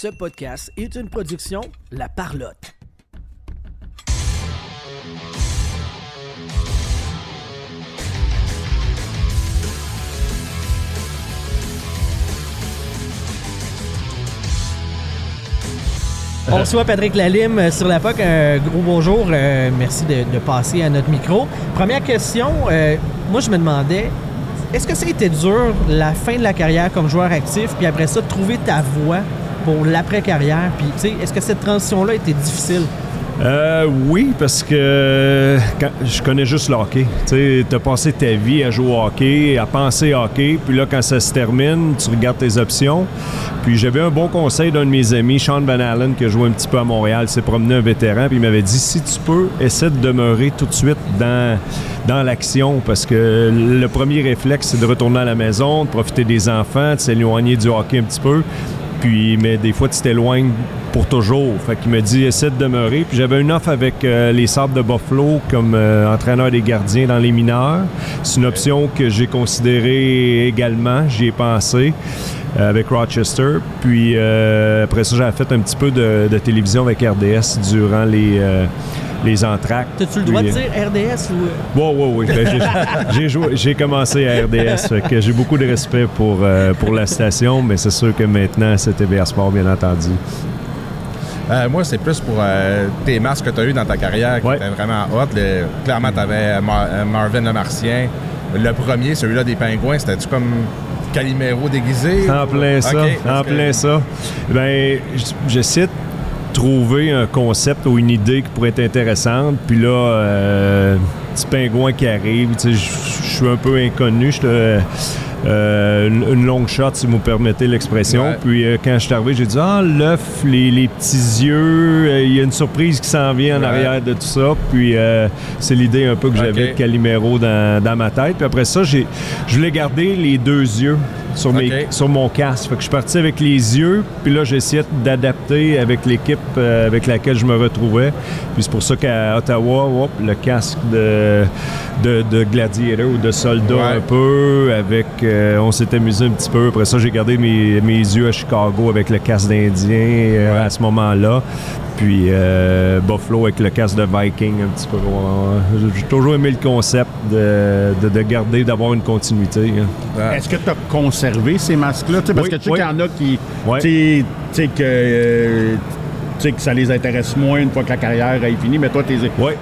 Ce podcast est une production La Parlotte. On reçoit Patrick Lalime euh, sur la POC. Un gros bonjour. euh, merci de, de passer à notre micro. Première question. euh, moi, je me demandais, est-ce que ça a été dur la fin de la carrière comme joueur actif, puis après ça, trouver ta voie pour l'après-carrière? Est-ce que cette transition-là était difficile? Euh, oui, parce que je connais juste le hockey. Tu as passé ta vie à jouer au hockey, à penser hockey, puis là, quand ça se termine, tu regardes tes options. Puis j'avais un bon conseil d'un de mes amis, Sean Van Allen, qui a joué un petit peu à Montréal, s'est promené un vétéran, puis il m'avait dit si tu peux, essaie de demeurer tout de suite dans, dans l'action, parce que le premier réflexe, c'est de retourner à la maison, de profiter des enfants, de s'éloigner du hockey un petit peu. Puis, mais des fois, tu t'éloignes pour toujours. Fait qu'il me dit, essaie de demeurer. Puis j'avais une offre avec euh, les Sables de Buffalo comme euh, entraîneur des gardiens dans les mineurs. C'est une option que j'ai considérée également. J'y ai pensé euh, avec Rochester. Puis après ça, j'avais fait un petit peu de, de télévision avec RDS durant les, les entractes. As-tu le droit de dire RDS ou. Oui, oui, oui. Ben, j'ai- joué- j'ai commencé à RDS, fait que j'ai beaucoup de respect pour, euh, pour la station, mais c'est sûr que maintenant, c'est TVA Sport, bien entendu. Euh, moi, c'est plus pour euh, tes masques que tu as eu dans ta carrière qui Ouais. étaient vraiment hot. Le- clairement, tu avais Marvin le Martien. Le premier, celui-là des pingouins, c'était-tu comme Calimero déguisé? En plein ça, en que- plein ça. Ben, j- j'essaie de trouver un concept ou une idée qui pourrait être intéressante, puis là, euh, petit pingouin qui arrive, je suis un peu inconnu, je euh, une, longue shot, si vous me permettez l'expression. Ouais. Puis euh, quand je suis arrivé, j'ai dit Ah, l'œuf, les, les petits yeux, il y a une surprise qui s'en vient en Ouais. arrière de tout ça. Puis c'est l'idée un peu que j'avais Ok. de Calimero dans, dans ma tête. Puis après ça, je voulais garder les deux yeux sur, mes, Ok. sur mon casque. Fait que je suis parti avec les yeux, puis là, j'essayais d'adapter avec l'équipe euh, avec laquelle je me retrouvais. Puis c'est pour ça qu'à Ottawa, hop, le casque de, de, de gladiator ou de soldat Ouais. un peu, avec... euh, on s'est amusé un petit peu. Après ça, j'ai gardé mes, mes yeux à Chicago avec le casque d'Indien euh, à ce moment-là. Puis euh, Buffalo avec le casque de Viking un petit peu. J'ai toujours aimé le concept de, de, de garder, d'avoir une continuité. hein. Ouais. Est-ce que tu as conservé ces masques-là? Tu sais, Parce Oui, que tu sais oui. qu'il y en a qui. Tu sais- tu sais que. euh, tu sais que ça les intéresse moins une fois que la carrière est finie, mais toi, t'es Ouais,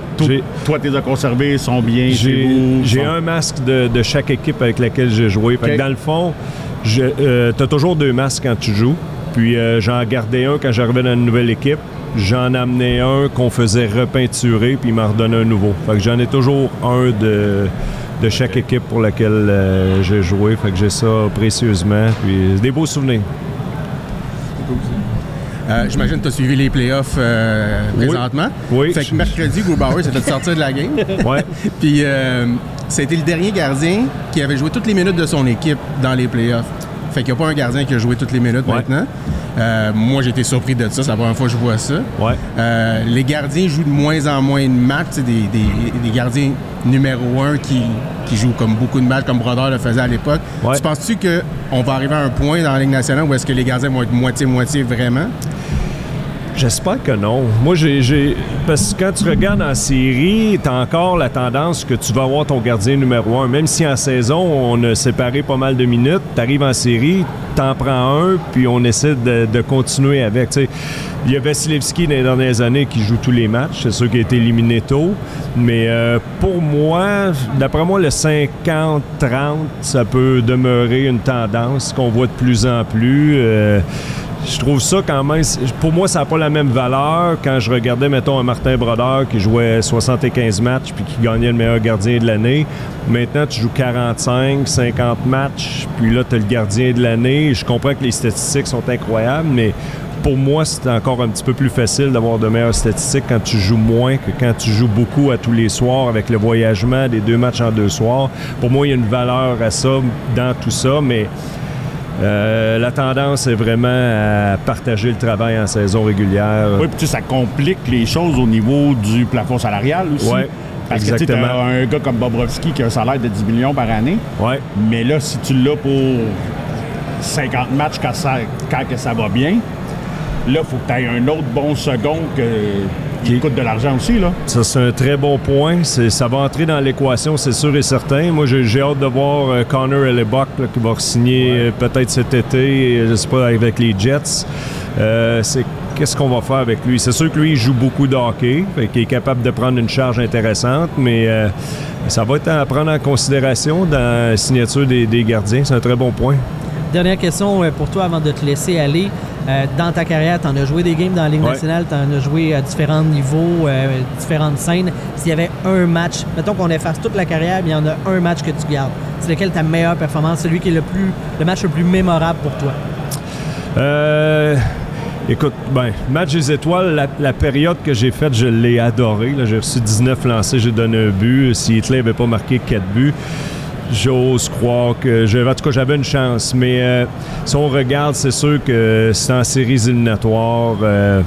toi, t'es conservés, ils sont bien chez J'ai vous. j'ai sont- un masque de, de chaque équipe avec laquelle j'ai joué. Fait que Ok. dans le fond, tu as toujours deux masques quand tu joues. Puis euh, j'en gardais un quand j'arrivais dans une nouvelle équipe. J'en amenais un qu'on faisait repeinturer, puis il m'en redonnait un nouveau. Fait que j'en ai toujours un de, de chaque équipe pour laquelle euh, j'ai joué. Fait que j'ai ça précieusement. Puis des beaux souvenirs. Euh, J'imagine que tu as suivi les playoffs euh, présentement. Oui. Fait que mercredi, Grubauer s'était sorti de la game. Ouais. Puis euh, c'était le dernier gardien qui avait joué toutes les minutes de son équipe dans les playoffs. Fait qu'il n'y a pas un gardien qui a joué toutes les minutes Ouais. maintenant. Euh, moi, j'ai été surpris de ça. C'est la première fois que je vois ça. Ouais. Euh, les gardiens jouent de moins en moins de matchs. Des, des- des gardiens numéro un qui, qui jouent comme beaucoup de matchs, comme Brodeur le faisait à l'époque. Ouais. Tu penses-tu qu'on va arriver à un point dans la Ligue nationale où est-ce que les gardiens vont être moitié-moitié vraiment? J'espère que non. Moi, j'ai, Parce que quand tu regardes en série, tu as encore la tendance que tu vas avoir ton gardien numéro un. Même si en saison, on a séparé pas mal de minutes, tu arrives en série, t'en prends un, puis on essaie de, continuer avec. Tu sais, Il y a Vasilevski dans les dernières années qui joue tous les matchs. C'est sûr qu'il a été éliminé tôt. Mais euh, pour moi, d'après moi, le 50-30, ça peut demeurer une tendance qu'on voit de plus en plus. Euh, je trouve ça quand même. Pour moi, ça n'a pas la même valeur quand je regardais, mettons, un Martin Brodeur qui jouait 75 matchs puis qui gagnait le meilleur gardien de l'année. Maintenant, tu joues 45, 50 matchs, puis là, tu as le gardien de l'année. Je comprends que les statistiques sont incroyables, mais pour moi, c'est encore un petit peu plus facile d'avoir de meilleures statistiques quand tu joues moins que quand tu joues beaucoup à tous les soirs avec le voyagement des deux matchs en deux soirs. Pour moi, il y a une valeur à ça dans tout ça, mais euh, la tendance est vraiment à partager le travail en saison régulière. Oui, puis tu sais, ça complique les choses au niveau du plafond salarial aussi. Ouais, Parce que tu t'as un gars comme Bobrovski qui a un salaire de 10 millions par année, Ouais, mais là, si tu l'as pour 50 matchs quand, ça, quand que ça va bien, Là, il faut que tu aies un autre bon second que, qui coûte de l'argent aussi. Là. Ça, c'est un très bon point. Ça va entrer dans l'équation, c'est sûr et certain. Moi, j'ai, hâte de voir euh, Connor là, qui va signer euh, peut-être cet été, je sais pas, avec les Jets. Euh, c'est qu'est-ce qu'on va faire avec lui? C'est sûr que lui, il joue beaucoup de hockey, qu'il est capable de prendre une charge intéressante, mais euh, ça va être à prendre en considération dans la signature des, des gardiens. C'est un très bon point. Dernière question euh, pour toi avant de te laisser aller. Euh, dans ta carrière, tu en as joué des games dans la Ligue Ouais. nationale, tu en as joué à différents niveaux, euh, différentes scènes. S'il y avait un match, mettons qu'on efface toute la carrière, mais il y en a un match que tu gardes. C'est lequel ta meilleure performance, celui qui est le plus le match le plus mémorable pour toi? Euh, écoute, ben, match des étoiles, la, la période que j'ai faite, je l'ai adoré. là. J'ai reçu 19 lancés, j'ai donné un but. Si Hitler n'avait pas marqué 4 buts, j'ose croire que. j'avais- En tout cas, j'avais une chance. Mais euh, si on regarde, c'est sûr que c'est en séries éliminatoires. euh,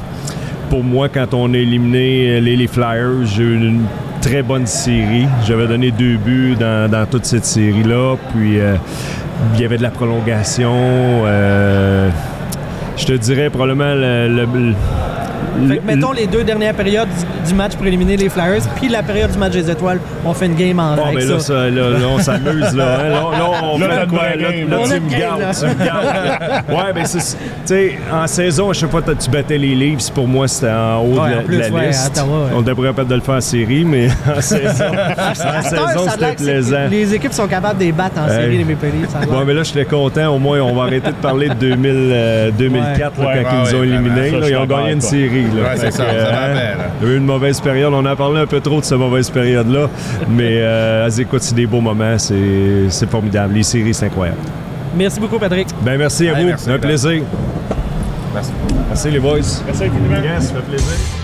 pour moi, quand on a éliminé les, les Flyers, j'ai eu une très bonne série. J'avais donné deux buts dans, dans toute cette série-là. Puis euh, il y avait de la prolongation. euh, je te dirais probablement le. le- le- Fait que mettons les deux dernières périodes du, match pour éliminer les Flyers, puis la période du match des étoiles, on fait une game en Bon, avec mais là, ça. ça, là, là, on s'amuse, là. hein. Là, là, on Là, fait quoi? Là, tu me gardes, tu me gardes. ouais, mais c'est... Tu sais, en saison, à chaque fois que tu battais les Leafs, pour moi, c'était en haut Ouais, de la, en plus, de la ouais, à liste. Ottawa, ouais. On devrait peut-être de le faire en série, mais en saison, en c'était plaisant. Les équipes sont capables de les battre en série, les Maple Leafs. Bon, mais là, j'étais content. Au moins, on va arrêter de parler de 2000, euh, 2004, là, Ouais. quand Ouais, ils nous ont éliminés. je ils ont suis gagné une d'accord série. Là. Ouais, c'est ça, que, ça hein. Il y a eu une mauvaise période. On en a parlé un peu trop de cette mauvaise période-là. mais euh, écoute, c'est des beaux moments. C'est c'est formidable. Les séries, c'est incroyable. Merci beaucoup, Patrick. Ben merci à Ouais, vous. merci, un plaisir. Merci. Merci les boys. Merci infiniment. Yes, ça fait plaisir.